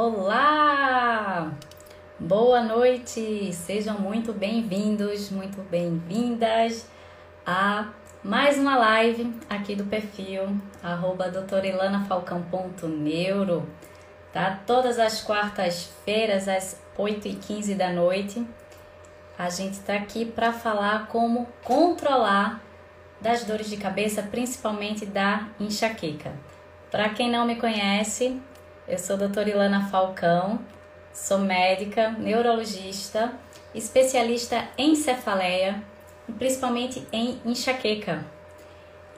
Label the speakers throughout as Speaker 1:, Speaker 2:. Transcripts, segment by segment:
Speaker 1: Olá! Boa noite! Sejam muito bem-vindos, muito bem-vindas a mais uma live aqui do perfil arroba tá? Todas as quartas-feiras às 8h15 da noite a gente está aqui para falar como controlar das dores de cabeça, principalmente da enxaqueca. Para quem não me conhece, eu sou a doutora Ilana Falcão, sou médica, neurologista, especialista em cefaleia, principalmente em enxaqueca.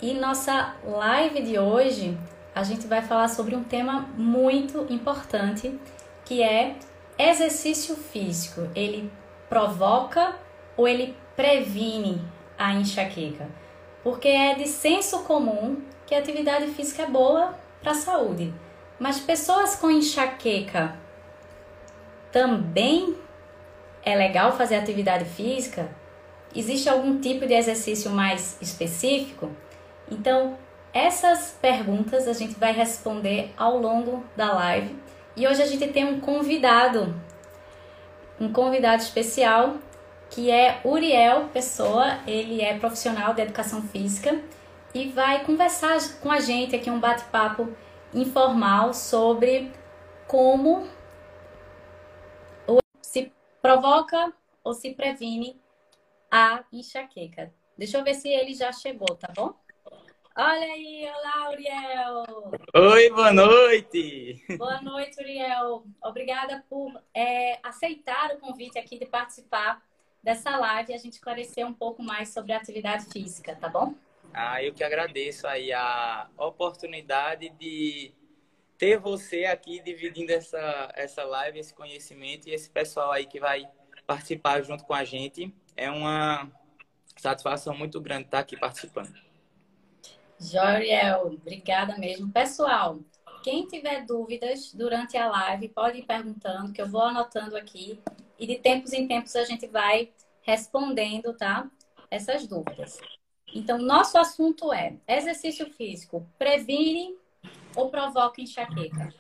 Speaker 1: E nossa live de hoje, a gente vai falar sobre um tema muito importante, que é exercício físico. Ele provoca ou ele previne a enxaqueca? Porque é de senso comum que a atividade física é boa para a saúde. Mas pessoas com enxaqueca também é legal fazer atividade física? Existe algum tipo de exercício mais específico? Então, essas perguntas a gente vai responder ao longo da live. E hoje a gente tem um convidado, um convidado especial, que é Uriel Pessoa. Ele é profissional de educação física e vai conversar com a gente aqui um bate-papo informal sobre como se provoca ou se previne a enxaqueca. Deixa eu ver se ele já chegou, tá bom? Olha aí, olá, Uriel!
Speaker 2: Oi, boa noite!
Speaker 1: Boa noite, Uriel. Obrigada por é, aceitar o convite aqui de participar dessa live e a gente esclarecer um pouco mais sobre a atividade física, tá bom?
Speaker 2: Ah, eu que agradeço aí a oportunidade de ter você aqui dividindo essa, essa live, esse conhecimento e esse pessoal aí que vai participar junto com a gente. É uma satisfação muito grande estar aqui participando.
Speaker 1: Joriel, obrigada mesmo. Pessoal, quem tiver dúvidas durante a live, pode ir perguntando, que eu vou anotando aqui. E de tempos em tempos a gente vai respondendo, tá? Essas dúvidas. Então, nosso assunto é exercício físico previne ou provoca enxaqueca?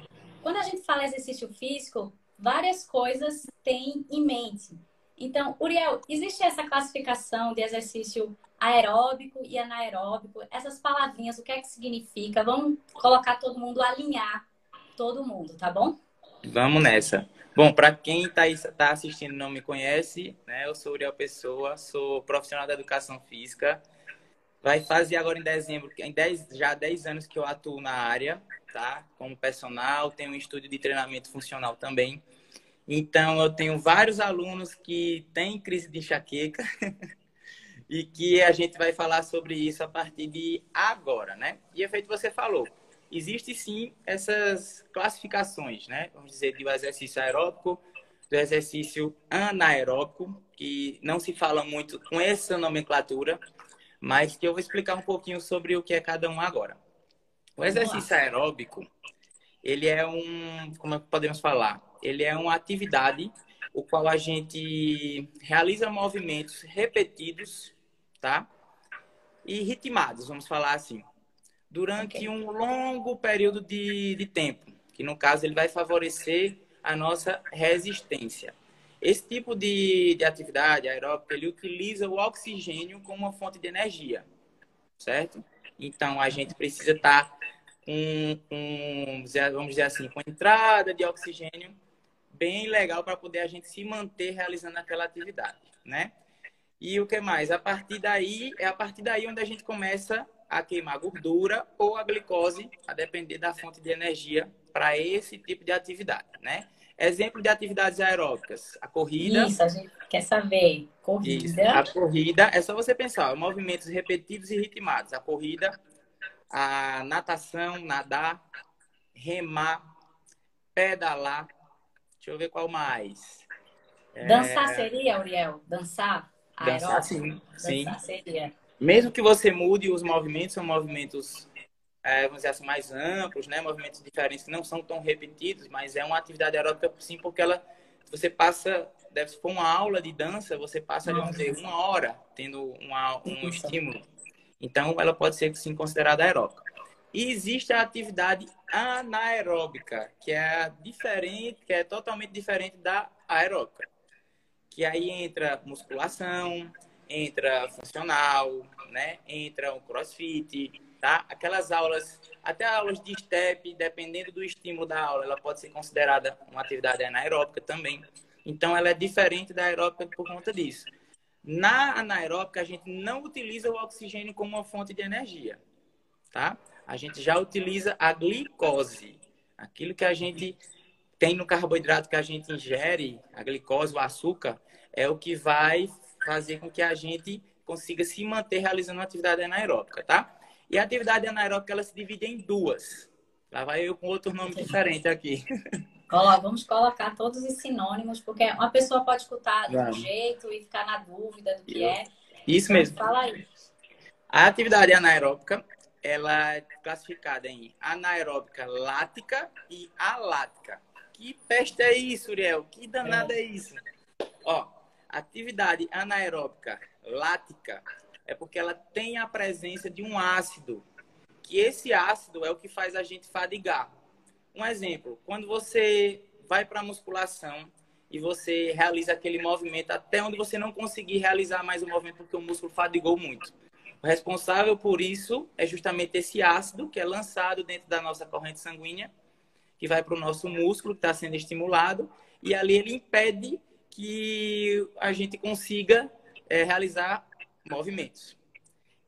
Speaker 1: Quando a gente fala exercício físico, várias coisas tem em mente. Então, Uriel, existe essa classificação de exercício aeróbico e anaeróbico? Essas palavrinhas, o que é que significa? Vamos colocar todo mundo, alinhar todo mundo, tá bom?
Speaker 2: Vamos nessa. Bom, para quem está tá assistindo e não me conhece, né, eu sou Uriel Pessoa, sou profissional da educação física, Vai fazer agora em dezembro, em 10, já há 10 anos que eu atuo na área, tá? Como personal, tenho um estúdio de treinamento funcional também. Então, eu tenho vários alunos que têm crise de enxaqueca e que a gente vai falar sobre isso a partir de agora, né? E é feito você falou, existe sim essas classificações, né? Vamos dizer, do exercício aeróbico, do exercício anaeróbico, que não se fala muito com essa nomenclatura, mas que eu vou explicar um pouquinho sobre o que é cada um agora. O exercício aeróbico, ele é um, como é podemos falar? Ele é uma atividade o qual a gente realiza movimentos repetidos, tá? E ritmados, vamos falar assim, durante okay. um longo período de, de tempo, que no caso ele vai favorecer a nossa resistência. Esse tipo de, de atividade aeróbica, ele utiliza o oxigênio como uma fonte de energia, certo? Então, a gente precisa estar com, com vamos dizer assim, com entrada de oxigênio bem legal para poder a gente se manter realizando aquela atividade, né? E o que mais? A partir daí, é a partir daí onde a gente começa a queimar gordura ou a glicose, a depender da fonte de energia para esse tipo de atividade, né? Exemplo de atividades aeróbicas. A corrida.
Speaker 1: Isso, a gente quer saber. Corrida. Isso.
Speaker 2: A corrida, é só você pensar, movimentos repetidos e ritmados. A corrida, a natação, nadar, remar, pedalar. Deixa eu ver qual mais.
Speaker 1: Dançar é... seria, Uriel? Dançar?
Speaker 2: Dançar, sim.
Speaker 1: Dançar sim. seria.
Speaker 2: Mesmo que você mude os movimentos, são movimentos é, vamos dizer assim, mais amplos, né? Movimentos diferentes que não são tão repetidos, mas é uma atividade aeróbica sim, porque ela você passa, deve for uma aula de dança, você passa, vamos dizer, uma hora tendo uma, um estímulo. Então, ela pode ser sim considerada aeróbica. E existe a atividade anaeróbica, que é diferente, que é totalmente diferente da aeróbica. Que aí entra musculação, entra funcional, né? Entra o crossfit, tá? Aquelas aulas, até aulas de step, dependendo do estímulo da aula, ela pode ser considerada uma atividade anaeróbica também. Então, ela é diferente da aeróbica por conta disso. Na anaeróbica, a gente não utiliza o oxigênio como uma fonte de energia, tá? A gente já utiliza a glicose, aquilo que a gente tem no carboidrato que a gente ingere, a glicose, o açúcar, é o que vai fazer com que a gente consiga se manter realizando uma atividade anaeróbica, tá? E a atividade anaeróbica, ela se divide em duas. Lá vai eu com outro nome diferente aqui.
Speaker 1: Vamos colocar todos os sinônimos, porque uma pessoa pode escutar de um jeito e ficar na dúvida do que eu... é.
Speaker 2: Isso mesmo.
Speaker 1: Fala aí.
Speaker 2: A atividade anaeróbica, ela é classificada em anaeróbica lática e alática. Que peste é isso, Uriel? Que danada é, é isso? Ó, atividade anaeróbica lática é porque ela tem a presença de um ácido, que esse ácido é o que faz a gente fadigar. Um exemplo, quando você vai para a musculação e você realiza aquele movimento até onde você não conseguir realizar mais o movimento porque o músculo fadigou muito. O responsável por isso é justamente esse ácido que é lançado dentro da nossa corrente sanguínea, que vai para o nosso músculo que está sendo estimulado, e ali ele impede que a gente consiga é, realizar movimentos.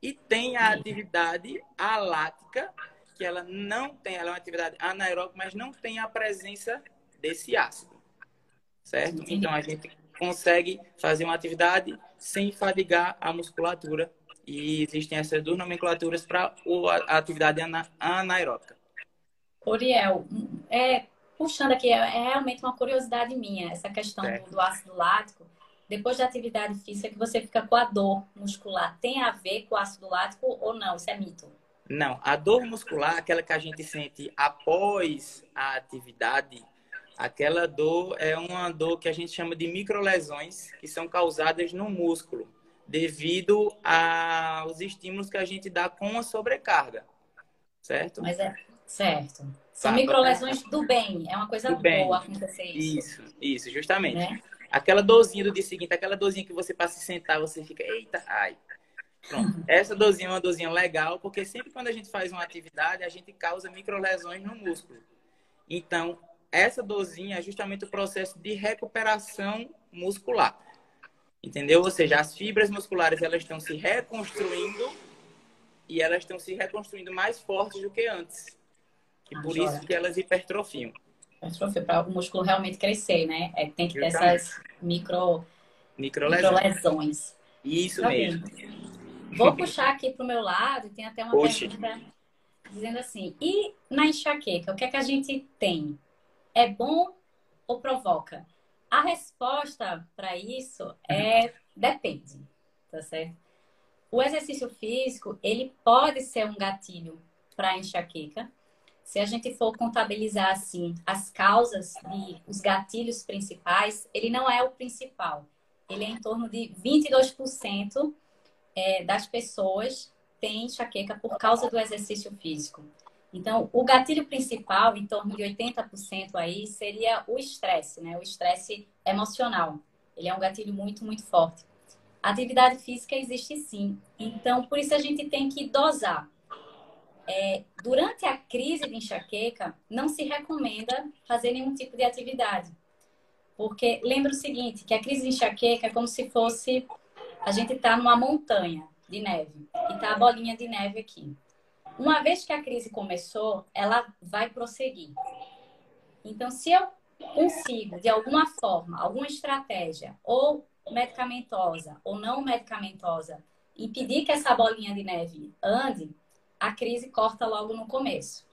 Speaker 2: E tem a atividade alática, que ela não tem, ela é uma atividade anaeróbica, mas não tem a presença desse ácido. Certo? Então a gente consegue fazer uma atividade sem fadigar a musculatura. E existem essas duas nomenclaturas para a atividade ana, anaeróbica.
Speaker 1: Oriel, é, puxando aqui, é, realmente uma curiosidade minha, essa questão do, do ácido lático depois da atividade física que você fica com a dor muscular, tem a ver com o ácido lático ou não? Isso é mito?
Speaker 2: Não, a dor muscular, aquela que a gente sente após a atividade, aquela dor é uma dor que a gente chama de microlesões, que são causadas no músculo, devido aos estímulos que a gente dá com a sobrecarga. Certo?
Speaker 1: Mas é certo. São tá, microlesões do bem, é uma coisa boa bem. acontecer isso.
Speaker 2: Isso, isso, justamente. Né? Aquela dorzinha do dia seguinte, aquela dorzinha que você para se sentar, você fica, eita, ai. Pronto. Essa dorzinha é uma dorzinha legal, porque sempre quando a gente faz uma atividade, a gente causa microlesões no músculo. Então, essa dorzinha é justamente o processo de recuperação muscular. Entendeu? Ou seja, as fibras musculares elas estão se reconstruindo e elas estão se reconstruindo mais fortes do que antes. E por isso que elas hipertrofiam
Speaker 1: para o músculo realmente crescer, né? É, tem que ter essas micro,
Speaker 2: microlesões.
Speaker 1: microlesões.
Speaker 2: Isso tá mesmo.
Speaker 1: Vou puxar aqui para o meu lado, tem até uma Oxe. pergunta dizendo assim: e na enxaqueca, o que é que a gente tem? É bom ou provoca? A resposta para isso é depende, tá certo? O exercício físico, ele pode ser um gatilho para enxaqueca, se a gente for contabilizar assim as causas e os gatilhos principais, ele não é o principal. Ele é em torno de 22% é, das pessoas têm enxaqueca por causa do exercício físico. Então, o gatilho principal, em torno de 80% aí, seria o estresse, né? O estresse emocional. Ele é um gatilho muito, muito forte. Atividade física existe sim. Então, por isso a gente tem que dosar é, durante a crise de enxaqueca, não se recomenda fazer nenhum tipo de atividade. Porque lembra o seguinte, que a crise de enxaqueca é como se fosse a gente está numa montanha de neve e tá a bolinha de neve aqui. Uma vez que a crise começou, ela vai prosseguir. Então, se eu consigo, de alguma forma, alguma estratégia, ou medicamentosa ou não medicamentosa, impedir que essa bolinha de neve ande, a crise corta logo no começo.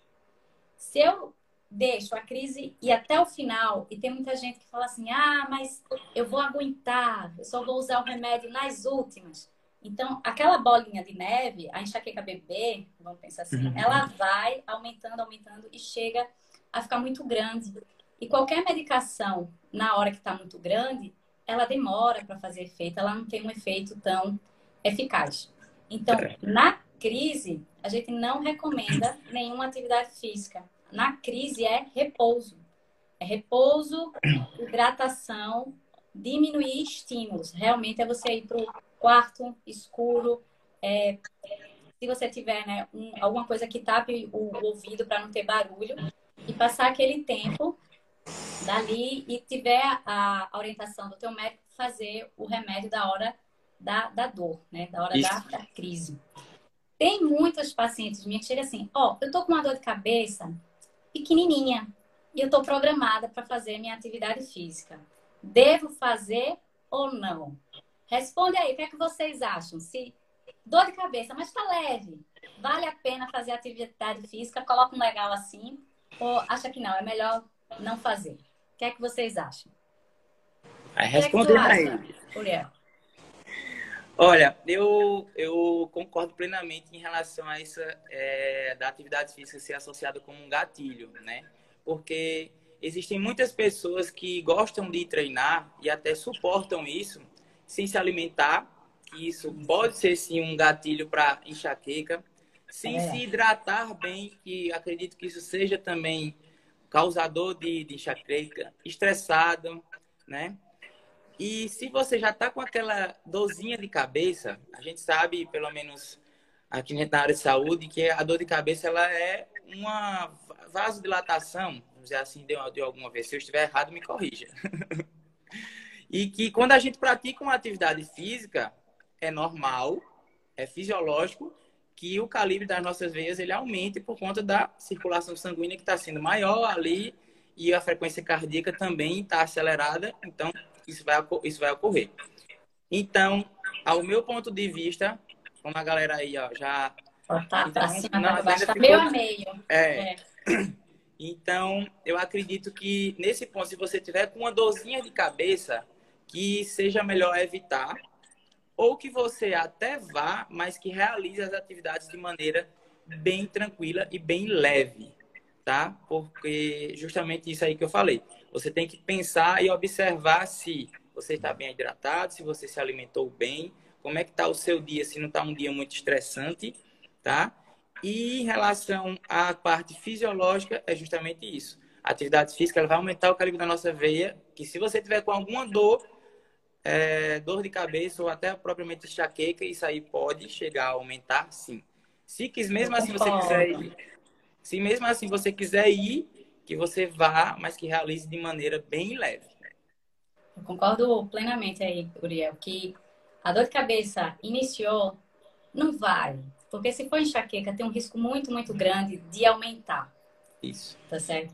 Speaker 1: Se eu deixo a crise ir até o final, e tem muita gente que fala assim: ah, mas eu vou aguentar, eu só vou usar o remédio nas últimas. Então, aquela bolinha de neve, a enxaqueca bebê, vamos pensar assim, uhum. ela vai aumentando, aumentando e chega a ficar muito grande. E qualquer medicação, na hora que está muito grande, ela demora para fazer efeito, ela não tem um efeito tão eficaz. Então, na crise, a gente não recomenda nenhuma atividade física. Na crise é repouso. É repouso, hidratação, diminuir estímulos. Realmente é você ir para o quarto escuro. É, se você tiver né, um, alguma coisa que tape o, ouvido para não ter barulho e passar aquele tempo dali e tiver a, a orientação do teu médico fazer o remédio da hora da, da dor, né? Da hora da, da, crise. Tem muitos pacientes minhas que chegam assim, ó, oh, eu tô com uma dor de cabeça pequenininha e eu tô programada para fazer minha atividade física. Devo fazer ou não? Responde aí, o que é que vocês acham? Se dor de cabeça, mas tá leve, vale a pena fazer atividade física? Coloca um legal assim ou acha que não, é melhor não fazer? O que é que vocês acham?
Speaker 2: Vai responder é aí. Uriel? Olha, eu, eu concordo plenamente em relação a essa é, da atividade física ser associada com um gatilho, né? Porque existem muitas pessoas que gostam de treinar e até suportam isso sem se alimentar, que isso pode ser sim um gatilho para enxaqueca, sem é. se hidratar bem, que acredito que isso seja também causador de, de enxaqueca, estressado, né? E se você já está com aquela dorzinha de cabeça, a gente sabe, pelo menos aqui na área de saúde, que a dor de cabeça ela é uma vasodilatação, vamos dizer assim, de, de alguma vez. Se eu estiver errado, me corrija. e que quando a gente pratica uma atividade física, é normal, é fisiológico que o calibre das nossas veias ele aumente por conta da circulação sanguínea que está sendo maior ali e a frequência cardíaca também está acelerada. Então, isso vai, isso vai ocorrer. Então, ao meu ponto de vista, como a galera aí ó, já.
Speaker 1: Tá, então, tá baixo, tá meio a meio.
Speaker 2: É. é. Então, eu acredito que nesse ponto, se você tiver com uma dorzinha de cabeça, que seja melhor evitar, ou que você até vá, mas que realize as atividades de maneira bem tranquila e bem leve, tá? Porque justamente isso aí que eu falei. Você tem que pensar e observar se você está bem hidratado, se você se alimentou bem, como é que está o seu dia, se não está um dia muito estressante, tá? E em relação à parte fisiológica, é justamente isso. A atividade física ela vai aumentar o calibre da nossa veia, que se você tiver com alguma dor, é, dor de cabeça ou até propriamente enxaqueca, isso aí pode chegar a aumentar, sim. Se mesmo assim você quiser ir, se mesmo assim você quiser ir, que você vá, mas que realize de maneira bem leve.
Speaker 1: Eu concordo plenamente aí, Uriel, que a dor de cabeça iniciou, não vale. Porque se for enxaqueca, tem um risco muito, muito grande de aumentar.
Speaker 2: Isso.
Speaker 1: Tá certo?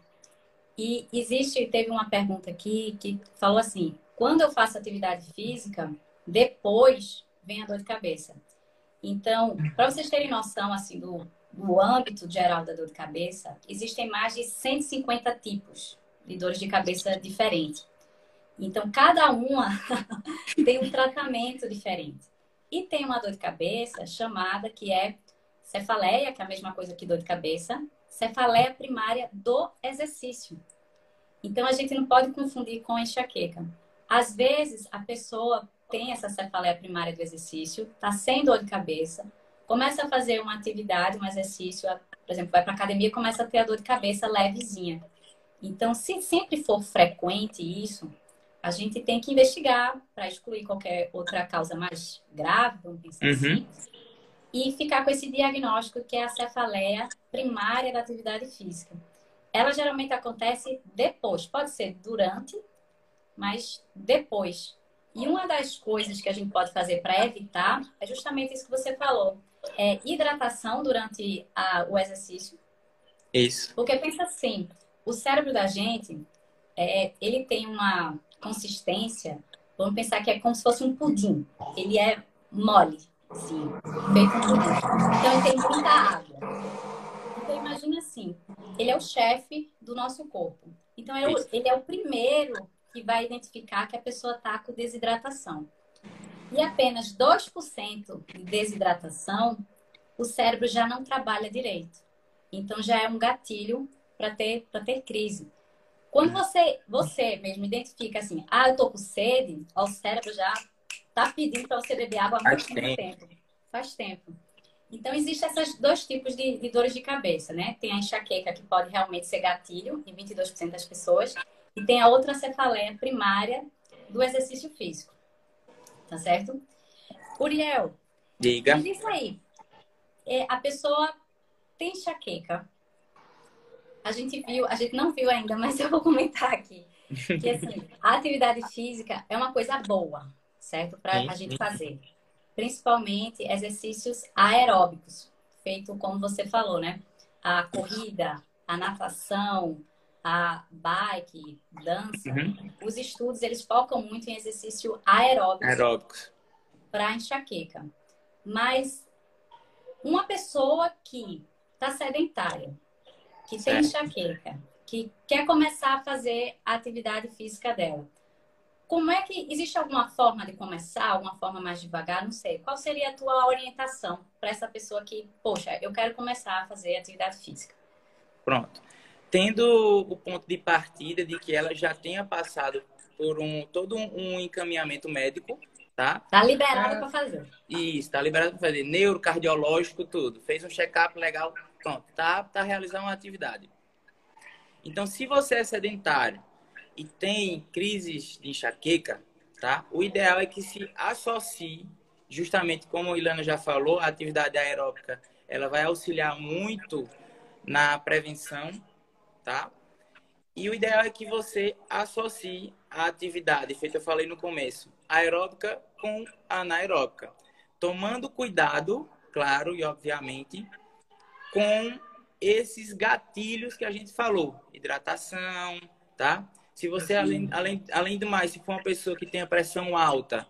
Speaker 1: E existe, teve uma pergunta aqui que falou assim: quando eu faço atividade física, depois vem a dor de cabeça. Então, para vocês terem noção assim do, no âmbito geral da dor de cabeça, existem mais de 150 tipos de dores de cabeça diferentes. Então, cada uma tem um tratamento diferente. E tem uma dor de cabeça chamada que é cefaleia, que é a mesma coisa que dor de cabeça, cefaleia primária do exercício. Então, a gente não pode confundir com enxaqueca. Às vezes, a pessoa tem essa cefaleia primária do exercício, está sem dor de cabeça, começa a fazer uma atividade, um exercício, por exemplo, vai para academia começa a ter a dor de cabeça levezinha. Então, se sempre for frequente isso, a gente tem que investigar para excluir qualquer outra causa mais grave, vamos pensar uhum. assim, e ficar com esse diagnóstico que é a cefaleia primária da atividade física. Ela geralmente acontece depois, pode ser durante, mas depois. E uma das coisas que a gente pode fazer para evitar é justamente isso que você falou é, hidratação durante a, o exercício.
Speaker 2: Isso.
Speaker 1: Porque pensa assim, o cérebro da gente, é, ele tem uma consistência, vamos pensar que é como se fosse um pudim. Ele é mole, assim, feito um pudim. Então ele tem muita água. Então imagina assim, ele é o chefe do nosso corpo. Então é o, ele é o primeiro que vai identificar que a pessoa está com desidratação e apenas 2% de desidratação, o cérebro já não trabalha direito. Então já é um gatilho para ter, ter crise. Quando você, você mesmo identifica assim, ah, eu tô com sede, ó, o cérebro já tá pedindo para você beber água há muito tempo. tempo. Faz tempo. Então, existem esses dois tipos de, de, dores de cabeça, né? Tem a enxaqueca, que pode realmente ser gatilho em 22% das pessoas, e tem a outra cefaleia primária do exercício físico. Tá certo? Uriel,
Speaker 2: Diga.
Speaker 1: me diz aí. É, a pessoa tem enxaqueca. A gente viu, a gente não viu ainda, mas eu vou comentar aqui. Que assim, a atividade física é uma coisa boa, certo? Para a gente fazer principalmente exercícios aeróbicos, feito como você falou, né? A corrida, a natação, a bike, dança. Uhum. Os estudos, eles focam muito em exercício aeróbico.
Speaker 2: Aeróbicos.
Speaker 1: Para enxaqueca. Mas uma pessoa que está sedentária, que tem enxaqueca, que quer começar a fazer a atividade física dela, como é que existe alguma forma de começar, alguma forma mais devagar? Não sei. Qual seria a tua orientação para essa pessoa que, poxa, eu quero começar a fazer atividade física?
Speaker 2: Pronto. Tendo o ponto de partida de que ela já tenha passado por um todo um encaminhamento médico, tá?
Speaker 1: Tá liberada ah, para fazer.
Speaker 2: Isso, tá liberada para fazer. Neurocardiológico, tudo. Fez um check-up legal, pronto. Tá, tá realizando uma atividade. Então, se você é sedentário, e tem crises de enxaqueca, tá? O ideal é que se associe, justamente como a Ilana já falou, a atividade aeróbica, ela vai auxiliar muito na prevenção, tá? E o ideal é que você associe a atividade, feito eu falei no começo, aeróbica com anaeróbica, tomando cuidado, claro e obviamente, com esses gatilhos que a gente falou, hidratação, tá? Se você, além, além, além do mais, se for uma pessoa que tem a pressão alta,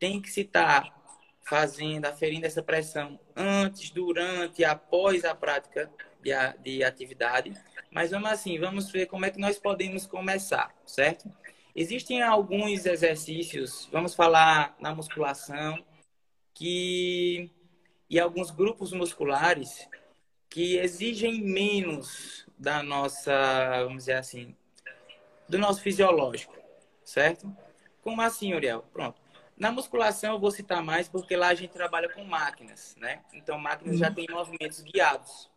Speaker 2: tem que se estar tá fazendo, aferindo essa pressão antes, durante e após a prática de, de atividade. Mas vamos assim, vamos ver como é que nós podemos começar, certo? Existem alguns exercícios, vamos falar na musculação, que e alguns grupos musculares que exigem menos da nossa, vamos dizer assim, do nosso fisiológico, certo? Como assim, Uriel? Pronto. Na musculação eu vou citar mais porque lá a gente trabalha com máquinas, né? Então máquinas uhum. já tem movimentos guiados.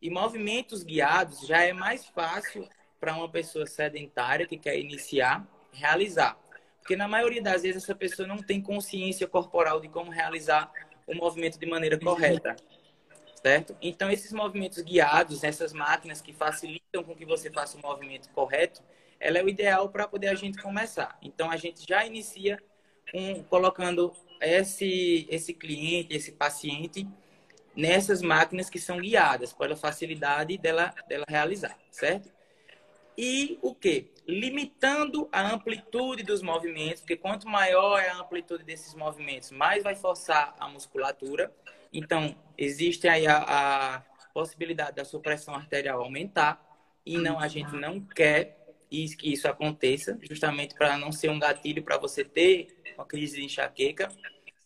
Speaker 2: E movimentos guiados já é mais fácil para uma pessoa sedentária que quer iniciar realizar. Porque na maioria das vezes essa pessoa não tem consciência corporal de como realizar o movimento de maneira correta. Certo? Então esses movimentos guiados, essas máquinas que facilitam com que você faça o movimento correto, ela é o ideal para poder a gente começar. Então, a gente já inicia colocando esse, esse cliente, esse paciente, nessas máquinas que são guiadas, pela facilidade dela, dela realizar, certo? E o que? Limitando a amplitude dos movimentos, porque quanto maior é a amplitude desses movimentos, mais vai forçar a musculatura. Então, existe aí a, a possibilidade da sua pressão arterial aumentar, e não a gente não quer que isso aconteça, justamente para não ser um gatilho para você ter uma crise de enxaqueca,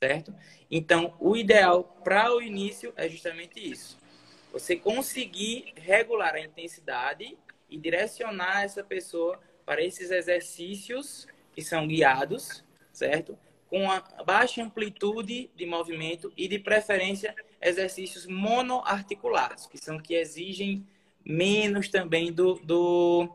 Speaker 2: certo? Então, o ideal para o início é justamente isso. Você conseguir regular a intensidade e direcionar essa pessoa para esses exercícios que são guiados, certo? Com a baixa amplitude de movimento e, de preferência, exercícios monoarticulados, que são que exigem menos também do, do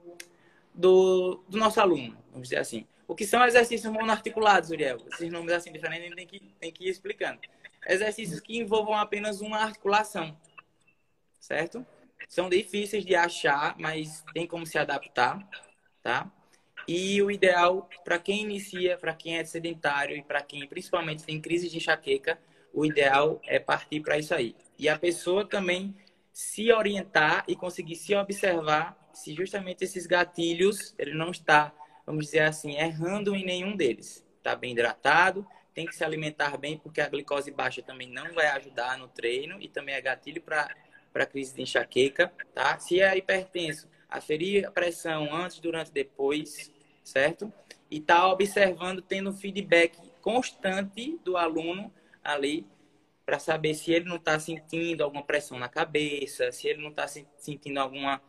Speaker 2: do, do nosso aluno, vamos dizer assim. O que são exercícios monoarticulados, Uriel? Esses nomes assim diferentes tem que, tem que ir explicando. Exercícios que envolvam apenas uma articulação, certo? São difíceis de achar, mas tem como se adaptar, tá? E o ideal para quem inicia, para quem é sedentário e para quem principalmente tem crise de enxaqueca, o ideal é partir para isso aí. E a pessoa também se orientar e conseguir se observar se justamente esses gatilhos, ele não está, vamos dizer assim, errando em nenhum deles. Está bem hidratado, tem que se alimentar bem, porque a glicose baixa também não vai ajudar no treino e também é gatilho para crise de enxaqueca, tá? Se é hipertenso, aferir a pressão antes, durante e depois, certo? E tá observando, tendo feedback constante do aluno ali para saber se ele não está sentindo alguma pressão na cabeça, se ele não está sentindo alguma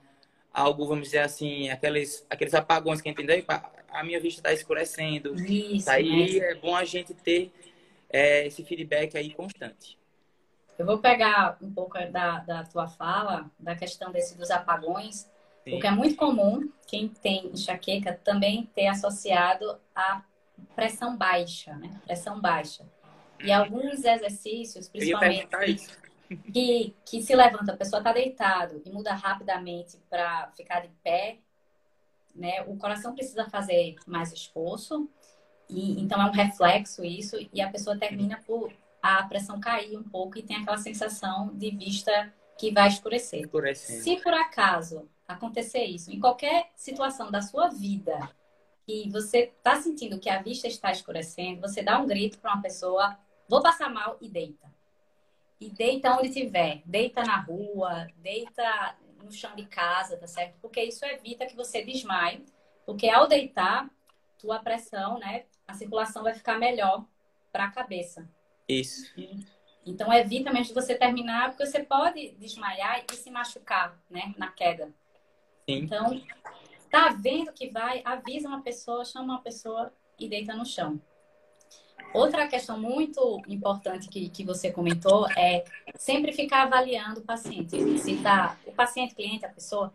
Speaker 2: algo, vamos dizer assim, aqueles, aqueles apagões que entendeu? A minha vista está escurecendo. Isso, aí é bom a gente ter é, esse feedback aí constante.
Speaker 1: Eu vou pegar um pouco da, da tua fala, da questão desse dos apagões, Sim. porque é muito comum quem tem enxaqueca também ter associado a pressão baixa, né? Pressão baixa. E alguns exercícios, principalmente que, que se levanta, a pessoa está deitado e muda rapidamente para ficar de pé, né? O coração precisa fazer mais esforço e então é um reflexo isso e a pessoa termina por a pressão cair um pouco e tem aquela sensação de vista que vai escurecer. Escurecendo. Se por acaso acontecer isso em qualquer situação da sua vida que você está sentindo que a vista está escurecendo, você dá um grito para uma pessoa, vou passar mal e deita. E deita onde tiver, deita na rua, deita no chão de casa, tá certo? Porque isso evita que você desmaie, porque ao deitar, tua pressão, né, a circulação vai ficar melhor para a cabeça.
Speaker 2: Isso.
Speaker 1: Então evita mesmo de você terminar, porque você pode desmaiar e se machucar, né, na queda. Sim. Então, tá vendo que vai, avisa uma pessoa, chama uma pessoa e deita no chão. Outra questão muito importante que, que você comentou é sempre ficar avaliando o paciente. Se tá, o paciente, cliente, a pessoa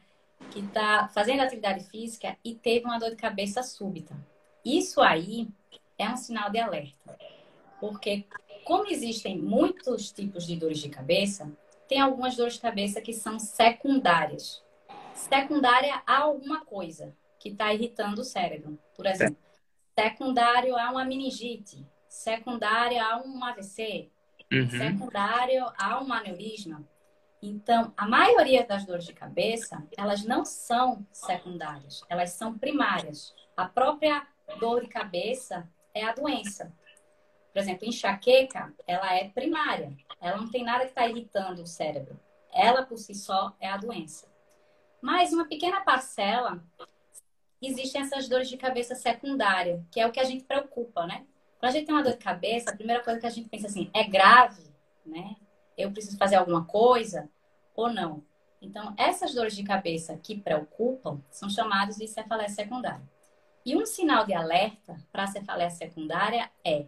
Speaker 1: que está fazendo atividade física e teve uma dor de cabeça súbita. Isso aí é um sinal de alerta. Porque, como existem muitos tipos de dores de cabeça, tem algumas dores de cabeça que são secundárias secundária a alguma coisa que está irritando o cérebro. Por exemplo, secundário a uma meningite, secundário a um AVC, uhum. secundário a um aneurisma. Então, a maioria das dores de cabeça, elas não são secundárias, elas são primárias. A própria dor de cabeça é a doença. Por exemplo, enxaqueca, ela é primária. Ela não tem nada que está irritando o cérebro. Ela, por si só, é a doença. Mas uma pequena parcela existem essas dores de cabeça secundária, que é o que a gente preocupa, né? Quando a gente tem uma dor de cabeça, a primeira coisa que a gente pensa assim, é grave, né? Eu preciso fazer alguma coisa ou não? Então, essas dores de cabeça que preocupam são chamadas de cefaleia secundária. E um sinal de alerta para a cefaleia secundária é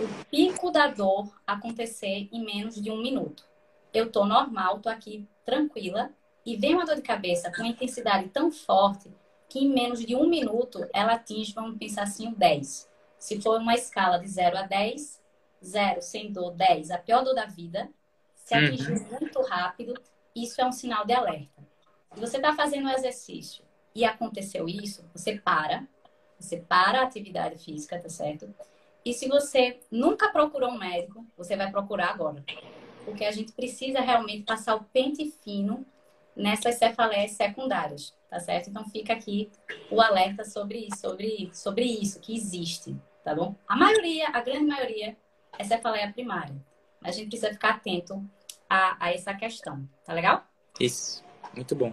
Speaker 1: o pico da dor acontecer em menos de um minuto. Eu tô normal, tô aqui tranquila, e vem uma dor de cabeça com uma intensidade tão forte que em menos de um minuto ela atinge, vamos pensar assim, um 10. Se for uma escala de 0 a 10, 0 sem dor, 10, a pior dor da vida, se atingir uhum. muito rápido, isso é um sinal de alerta. Se você está fazendo um exercício e aconteceu isso, você para, você para a atividade física, tá certo? E se você nunca procurou um médico, você vai procurar agora. Porque a gente precisa realmente passar o pente fino nessas cefaleias secundárias, tá certo? Então fica aqui o alerta sobre, sobre, sobre isso, que existe, tá bom? A maioria, a grande maioria, é cefaleia primária. A gente precisa ficar atento a, a essa questão, tá legal?
Speaker 2: Isso, muito bom.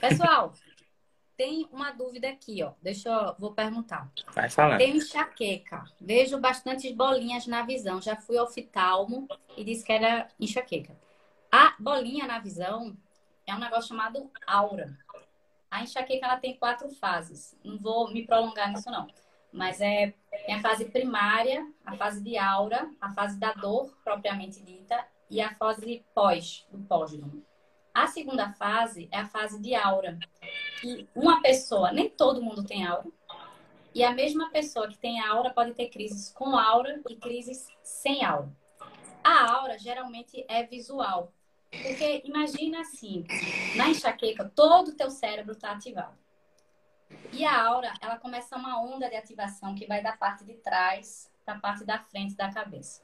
Speaker 1: Pessoal, tem uma dúvida aqui, ó. Deixa eu vou perguntar.
Speaker 2: Vai falar.
Speaker 1: Tem enxaqueca. Vejo bastantes bolinhas na visão. Já fui ao oftalmo e disse que era enxaqueca. A bolinha na visão é um negócio chamado aura. A enxaqueca ela tem quatro fases. Não vou me prolongar nisso não, mas é tem a fase primária, a fase de aura, a fase da dor propriamente dita e a fase pós do pósdromo. A segunda fase é a fase de aura. E uma pessoa, nem todo mundo tem aura, e a mesma pessoa que tem aura pode ter crises com aura e crises sem aura. A aura geralmente é visual. Porque imagina assim, na enxaqueca, todo o teu cérebro está ativado. E a aura, ela começa uma onda de ativação que vai da parte de trás para a parte da frente da cabeça.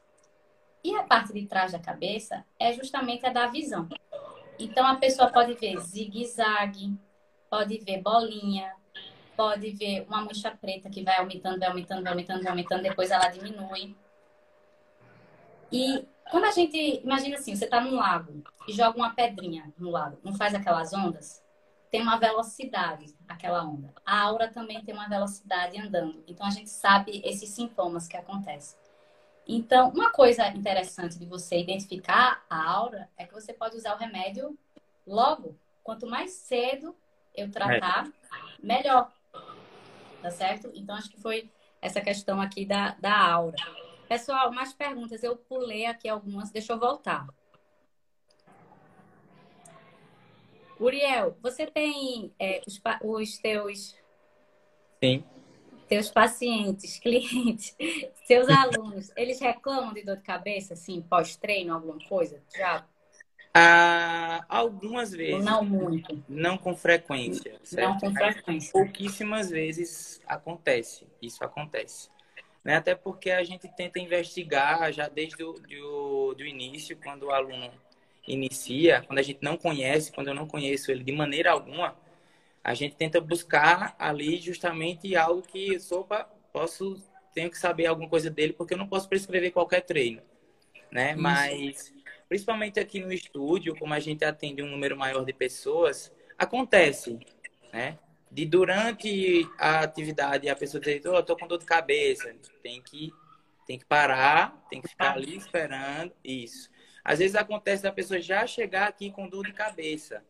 Speaker 1: E a parte de trás da cabeça é justamente a da visão. Então a pessoa pode ver zigue-zague, pode ver bolinha, pode ver uma mancha preta que vai aumentando, vai aumentando, vai aumentando, vai aumentando, depois ela diminui. E quando a gente, imagina assim, você está num lago e joga uma pedrinha no lago, não faz aquelas ondas? Tem uma velocidade aquela onda. A aura também tem uma velocidade andando. Então a gente sabe esses sintomas que acontecem. Então, uma coisa interessante de você identificar a aura é que você pode usar o remédio logo. Quanto mais cedo eu tratar, melhor. Tá certo? Então, acho que foi essa questão aqui da, da aura. Pessoal, mais perguntas. Eu pulei aqui algumas, deixa eu voltar. Uriel, você tem é, os, os teus.
Speaker 2: Sim.
Speaker 1: Teus pacientes, clientes, seus alunos, eles reclamam de dor de cabeça, assim, pós-treino, alguma coisa? Já?
Speaker 2: Ah, algumas vezes.
Speaker 1: não muito.
Speaker 2: Não com frequência. Certo?
Speaker 1: Não com frequência.
Speaker 2: pouquíssimas vezes acontece. Isso acontece. Né? Até porque a gente tenta investigar já desde o do, do início, quando o aluno inicia, quando a gente não conhece, quando eu não conheço ele de maneira alguma, a gente tenta buscar ali justamente algo que, sopa, posso, tenho que saber alguma coisa dele, porque eu não posso prescrever qualquer treino, né? Isso. Mas, principalmente aqui no estúdio, como a gente atende um número maior de pessoas, acontece, né? De durante a atividade a pessoa dizer, oh, eu tô com dor de cabeça, tem que tem que parar, tem que ficar ali esperando, isso. Às vezes acontece da pessoa já chegar aqui com dor de cabeça,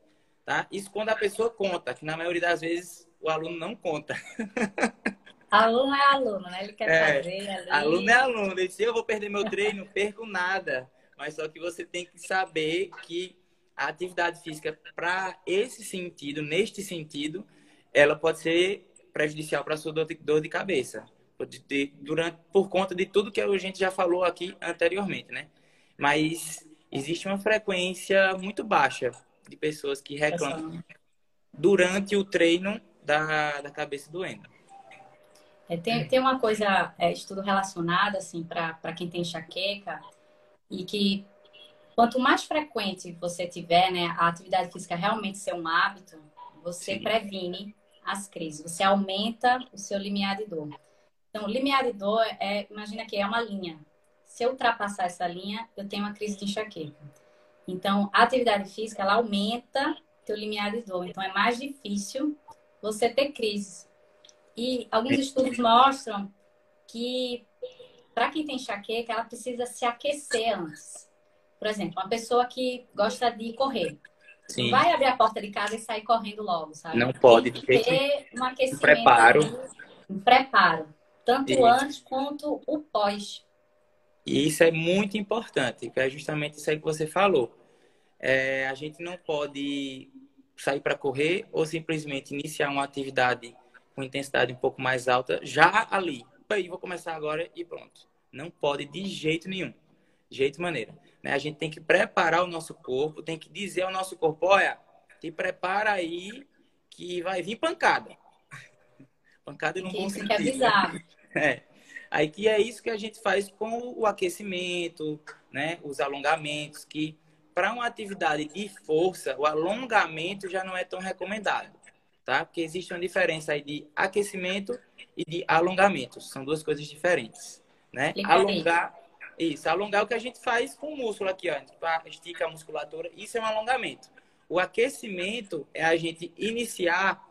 Speaker 2: tá? Isso quando a pessoa conta, que na maioria das vezes o aluno não conta.
Speaker 1: Aluno é aluno, né? Ele quer é, fazer ali.
Speaker 2: Aluno é aluno. Ele se eu vou perder meu treino, perco nada. Mas só que você tem que saber que a atividade física, para esse sentido, neste sentido, ela pode ser prejudicial para a sua dor de, dor de cabeça. Durante, por conta de tudo que a gente já falou aqui anteriormente, né? mas existe uma frequência muito baixa de pessoas que reclamam durante o treino da, da cabeça doendo.
Speaker 1: É, tem, tem uma coisa, é, estudo relacionado, assim, para quem tem enxaqueca, e que quanto mais frequente você tiver, né, a atividade física realmente ser um hábito, você Sim. previne as crises, você aumenta o seu limiar de dor. Então, limiar de dor é, imagina que é uma linha se eu ultrapassar essa linha, eu tenho uma crise de enxaqueca. Então, a atividade física, ela aumenta teu limiar de dor. Então, é mais difícil você ter crises. E alguns estudos mostram que, para quem tem enxaqueca, ela precisa se aquecer antes. Por exemplo, uma pessoa que gosta de correr. Sim. Vai abrir a porta de casa e sair correndo logo, sabe?
Speaker 2: Não pode.
Speaker 1: Tem que ter um aquecimento.
Speaker 2: Preparo.
Speaker 1: Um preparo. Tanto Isso. antes quanto o pós.
Speaker 2: E isso é muito importante, que é justamente isso aí que você falou. É, a gente não pode sair para correr ou simplesmente iniciar uma atividade com intensidade um pouco mais alta já ali. Aí, vou começar agora e pronto. Não pode de jeito nenhum. De jeito e maneira. Né? A gente tem que preparar o nosso corpo, tem que dizer ao nosso corpo, olha, te prepara aí que vai vir pancada. pancada não bom
Speaker 1: sentido. Tem que avisar.
Speaker 2: É. Aí que é isso que a gente faz com o aquecimento, né? Os alongamentos, que para uma atividade de força, o alongamento já não é tão recomendado, tá? Porque existe uma diferença aí de aquecimento e de alongamento. São duas coisas diferentes, né? Alongar, isso, alongar é o que a gente faz com o músculo aqui, ó. A estica a musculatura, isso é um alongamento. O aquecimento é a gente iniciar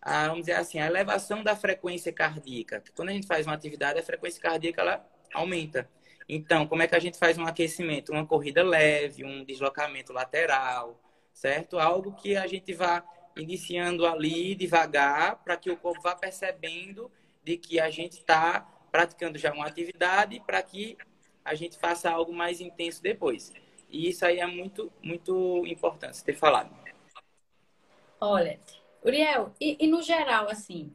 Speaker 2: a, vamos dizer assim, a elevação da frequência cardíaca. Quando a gente faz uma atividade, a frequência cardíaca ela aumenta. Então, como é que a gente faz um aquecimento? Uma corrida leve, um deslocamento lateral, certo? Algo que a gente vá iniciando ali devagar para que o corpo vá percebendo de que a gente está praticando já uma atividade para que a gente faça algo mais intenso depois. E isso aí é muito, muito importante ter falado.
Speaker 1: Olha, Uriel, e, e, no geral, assim,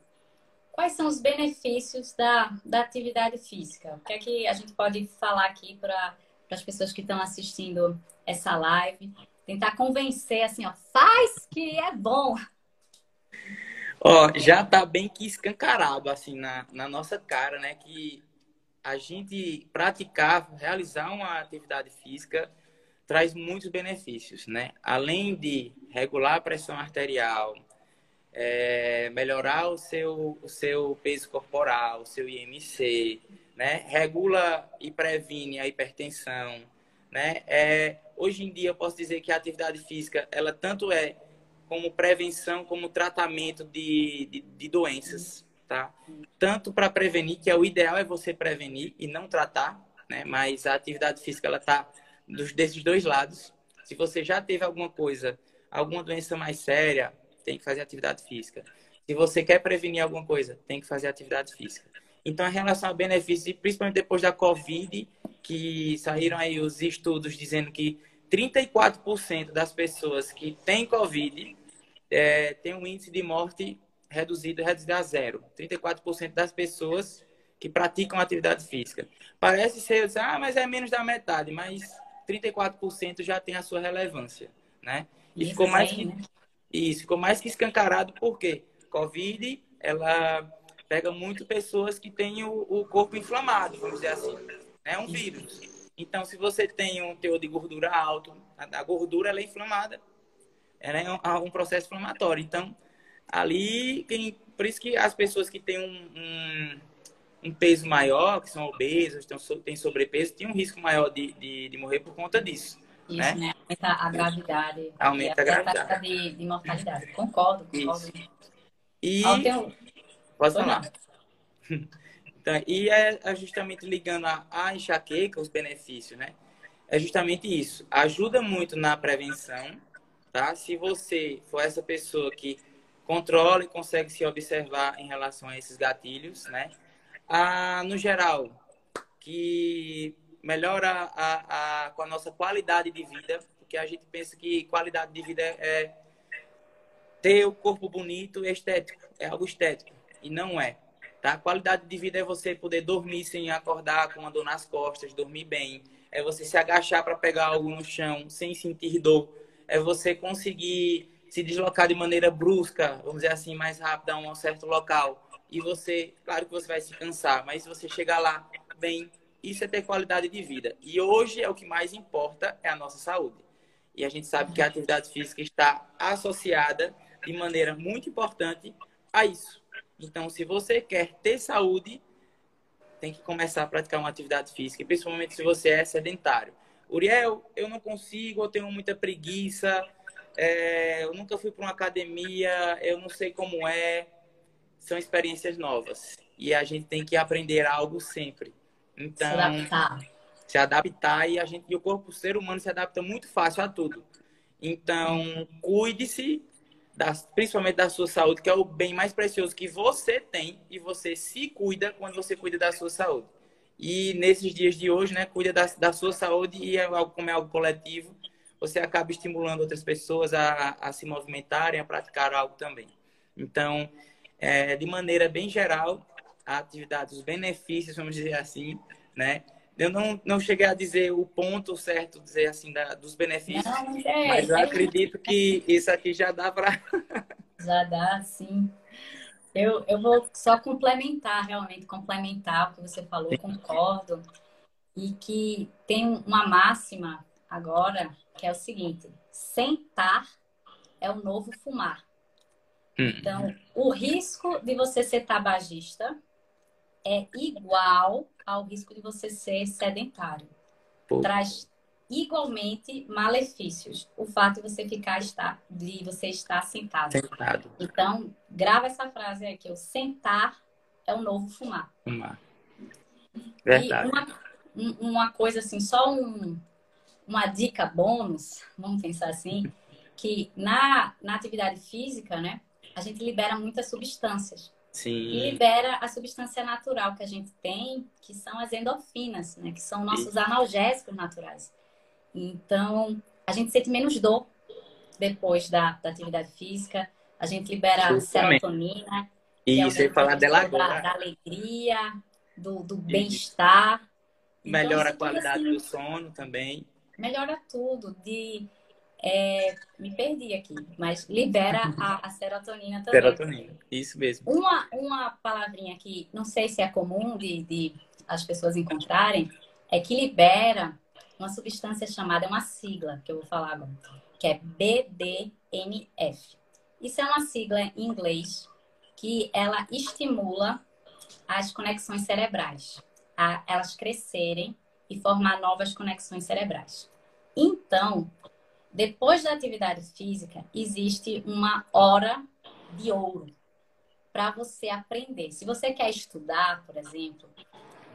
Speaker 1: quais são os benefícios da, da atividade física? O que é que a gente pode falar aqui para as pessoas que estão assistindo essa live? Tentar convencer, assim, ó, faz que é bom.
Speaker 2: Ó, já tá bem que escancarado, assim, na, na nossa cara, né? Que a gente praticar, realizar uma atividade física traz muitos benefícios, né? Além de regular a pressão arterial, é, melhorar o seu, o seu peso corporal, o seu IMC, né? regula e previne a hipertensão. Né? É, hoje em dia, eu posso dizer que a atividade física, ela tanto é como prevenção, como tratamento de, de, de doenças. Tá? Tanto para prevenir, que é o ideal é você prevenir e não tratar, né? mas a atividade física ela está desses dois lados. Se você já teve alguma coisa, alguma doença mais séria, tem que fazer atividade física. Se você quer prevenir alguma coisa, tem que fazer atividade física. Então, em relação a benefícios, principalmente depois da Covid, que saíram aí os estudos dizendo que 34% das pessoas que têm Covid é, tem um índice de morte reduzido, reduzido a zero. 34% das pessoas que praticam atividade física. Parece ser, ah, mas é menos da metade, mas 34% já tem a sua relevância, né? E Isso ficou mais que, né? Isso, ficou mais que escancarado porque Covid, ela pega muito pessoas que têm o, o corpo inflamado, vamos dizer assim. É um vírus. Então, se você tem um teor de gordura alto, a, a gordura é inflamada. Ela é um, um, processo inflamatório. Então, ali tem. Por isso que as pessoas que têm um, um, um peso maior, que são obesos, têm, sobrepeso, têm um risco maior de, de, de morrer por conta disso.
Speaker 1: Isso, né? né? Aumenta a gravidade.
Speaker 2: Aumenta a, a gravidade.
Speaker 1: De, de mortalidade. Concordo, concordo. Isso.
Speaker 2: E. tenho... Pode falar. Então, e é, é justamente ligando a, a enxaqueca, os benefícios, né? É justamente isso. Ajuda muito na prevenção, tá? Se você for essa pessoa que controla e consegue se observar em relação a esses gatilhos, né? Ah, no geral, que melhora a, a, com a nossa qualidade de vida, porque a gente pensa que qualidade de vida é ter o corpo bonito estético, é algo estético, e não é. Tá? Qualidade de vida é você poder dormir sem acordar com uma dor nas costas, dormir bem. É você se agachar para pegar algo no chão sem sentir dor. É você conseguir se deslocar de maneira brusca, vamos dizer assim, mais rápida a um certo local. E você, claro que você vai se cansar, mas se você chegar lá bem, isso é ter qualidade de vida. E hoje é o que mais importa, é a nossa saúde. E a gente sabe que a atividade física está associada de maneira muito importante a isso. Então, se você quer ter saúde, tem que começar a praticar uma atividade física, principalmente se você é sedentário. Uriel, eu não consigo, eu tenho muita preguiça, é, eu nunca fui para uma academia, eu não sei como é. São experiências novas. E a gente tem que aprender algo sempre. Então, se adaptar. Se adaptar e, a gente, e o corpo o ser humano se adapta muito fácil a tudo. Então, cuide-se, principalmente da sua saúde, que é o bem mais precioso que você tem e você se cuida quando você cuida da sua saúde. E nesses dias de hoje, né, cuida da, da sua saúde e é algo, como é algo coletivo, você acaba estimulando outras pessoas a, a se movimentarem, a praticar algo também. Então, é, de maneira bem geral, a atividade, os benefícios, vamos dizer assim, né, eu não, não cheguei a dizer o ponto certo, dizer assim, da, dos benefícios, não, é, mas eu é acredito que isso aqui já dá para.
Speaker 1: já dá, sim. Eu, eu vou só complementar, realmente, complementar o que você falou, concordo. E que tem uma máxima agora, que é o seguinte: sentar é o novo fumar. Hum. Então, o risco de você ser tabagista é igual ao risco de você ser sedentário. Pô. Traz igualmente malefícios o fato de você ficar estar, de você estar sentado.
Speaker 2: Sentado.
Speaker 1: Então, grava essa frase aqui, o sentar é o novo fumar.
Speaker 2: Fumar. Verdade.
Speaker 1: E uma, uma coisa assim, só um, uma dica bônus, vamos pensar assim, que na, na atividade física, né, a gente libera muitas substâncias.
Speaker 2: Sim.
Speaker 1: E libera a substância natural que a gente tem, que são as endorfinas, né? Que são nossos analgésicos naturais. Então, a gente sente menos dor depois da, da atividade física. A gente libera Justamente. serotonina.
Speaker 2: Isso, é falar dela agora.
Speaker 1: Da, da alegria, do, do bem-estar.
Speaker 2: Melhora então, a qualidade assim, do sono também.
Speaker 1: Melhora tudo. De é, me perdi aqui, mas libera a, a, serotonina também.
Speaker 2: Serotonina, isso mesmo.
Speaker 1: Uma, uma palavrinha que não sei se é comum de, de as pessoas encontrarem, é que libera uma substância chamada, é uma sigla que eu vou falar agora, que é BDNF. Isso é uma sigla em inglês que ela estimula as conexões cerebrais, a elas crescerem e formar novas conexões cerebrais. Então, depois da atividade física, existe uma hora de ouro para você aprender. Se você quer estudar, por exemplo,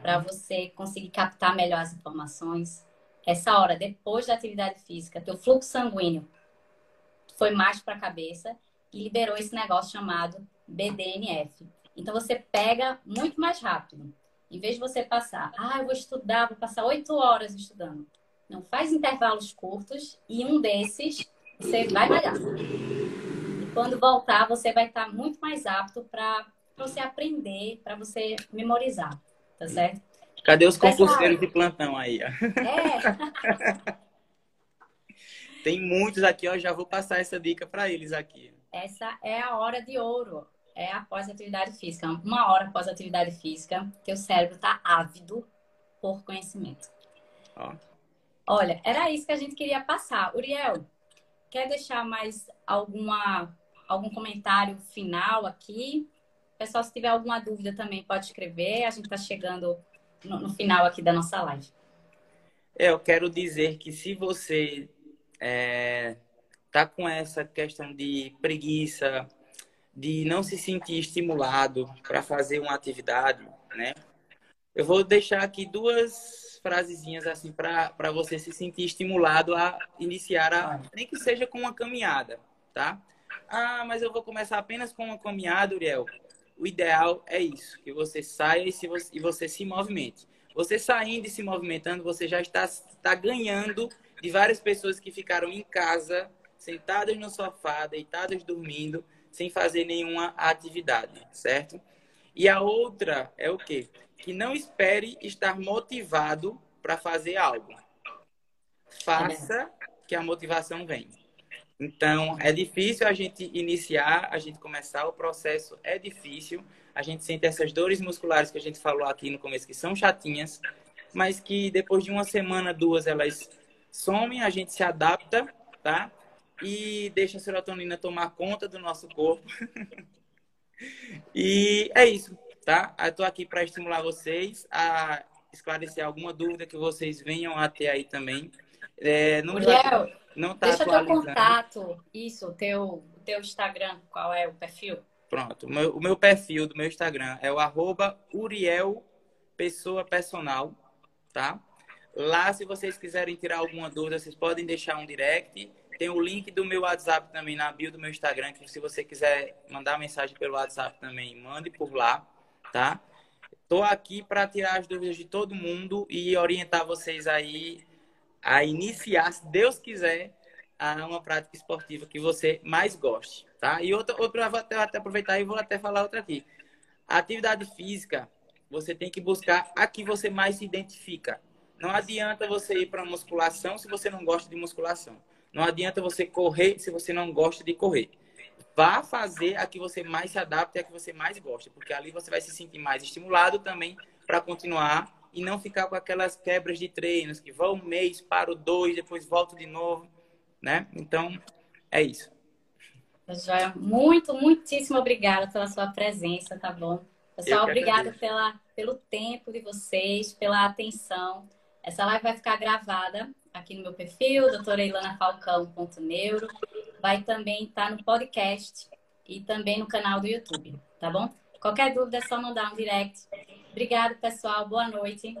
Speaker 1: para você conseguir captar melhor as informações, essa hora depois da atividade física, teu fluxo sanguíneo foi mais para a cabeça e liberou esse negócio chamado BDNF. Então você pega muito mais rápido. Em vez de você passar, ah, eu vou estudar, vou passar oito horas estudando. Não, faz intervalos curtos e um desses você vai malhar. E quando voltar, você vai estar muito mais apto para você aprender, para você memorizar, tá certo?
Speaker 2: Cadê os concurseiros de plantão aí? É. Tem muitos aqui, ó, já vou passar essa dica para eles aqui.
Speaker 1: Essa é a hora de ouro. É após a atividade física. Uma hora após a atividade física, que o cérebro está ávido por conhecimento. Olha, era isso que a gente queria passar. Uriel, quer deixar mais alguma, algum comentário final aqui? Pessoal, se tiver alguma dúvida também pode escrever. A gente está chegando no, no, final aqui da nossa live.
Speaker 2: É, eu quero dizer que se você é, tá com essa questão de preguiça, de não se sentir estimulado para fazer uma atividade, né? Eu vou deixar aqui duas frasezinhas assim para você se sentir estimulado a iniciar a nem que seja com uma caminhada, tá? Ah, mas eu vou começar apenas com uma caminhada, Uriel. O ideal é isso, que você saia e, se você, e você se movimente. Você saindo e se movimentando, você já está, está ganhando de várias pessoas que ficaram em casa, sentadas no sofá, deitadas dormindo, sem fazer nenhuma atividade, certo? E a outra é o quê? Que não espere estar motivado para fazer algo. Faça que a motivação venha. Então, é difícil a gente iniciar, a gente começar o processo, é difícil. A gente sente essas dores musculares que a gente falou aqui no começo, que são chatinhas, mas que depois de uma semana, duas, elas somem, a gente se adapta, tá? E deixa a serotonina tomar conta do nosso corpo. e é isso, tá? Eu tô aqui para estimular vocês a esclarecer alguma dúvida que vocês venham a ter aí também.
Speaker 1: É, não, Miguel, não tá deixa teu contato, isso, teu, teu Instagram, qual é o perfil?
Speaker 2: Pronto, o meu, o meu perfil do meu Instagram é o arroba Uriel Pessoa Personal, tá? Lá, se vocês quiserem tirar alguma dúvida, vocês podem deixar um direct. Tem o link do meu WhatsApp também na bio do meu Instagram, que se você quiser mandar mensagem pelo WhatsApp também, mande por lá, tá? Estou aqui para tirar as dúvidas de todo mundo e orientar vocês aí a iniciar, se Deus quiser, a uma prática esportiva que você mais goste, tá? E outra, outra vou até, até aproveitar e vou até falar outra aqui. Atividade física, você tem que buscar a que você mais se identifica. Não adianta você ir para musculação se você não gosta de musculação. Não adianta você correr se você não gosta de correr. Vá fazer a que você mais se adapte e a que você mais gosta, porque ali você vai se sentir mais estimulado também para continuar e não ficar com aquelas quebras de treinos que vão um mês, paro dois, depois volto de novo, né? Então, é isso.
Speaker 1: Joia, muito, muitíssimo obrigada pela sua presença, tá bom? Pessoal, obrigada pela, pelo tempo de vocês, pela atenção. Essa live vai ficar gravada aqui no meu perfil, doutora Ilana Falcão.neuro. Vai também estar tá no podcast e também no canal do YouTube, tá bom? Qualquer dúvida é só mandar um direct. Obrigado, pessoal. Boa noite.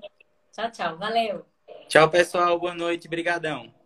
Speaker 1: Tchau, tchau. Valeu.
Speaker 2: Tchau, pessoal. Boa noite. Brigadão.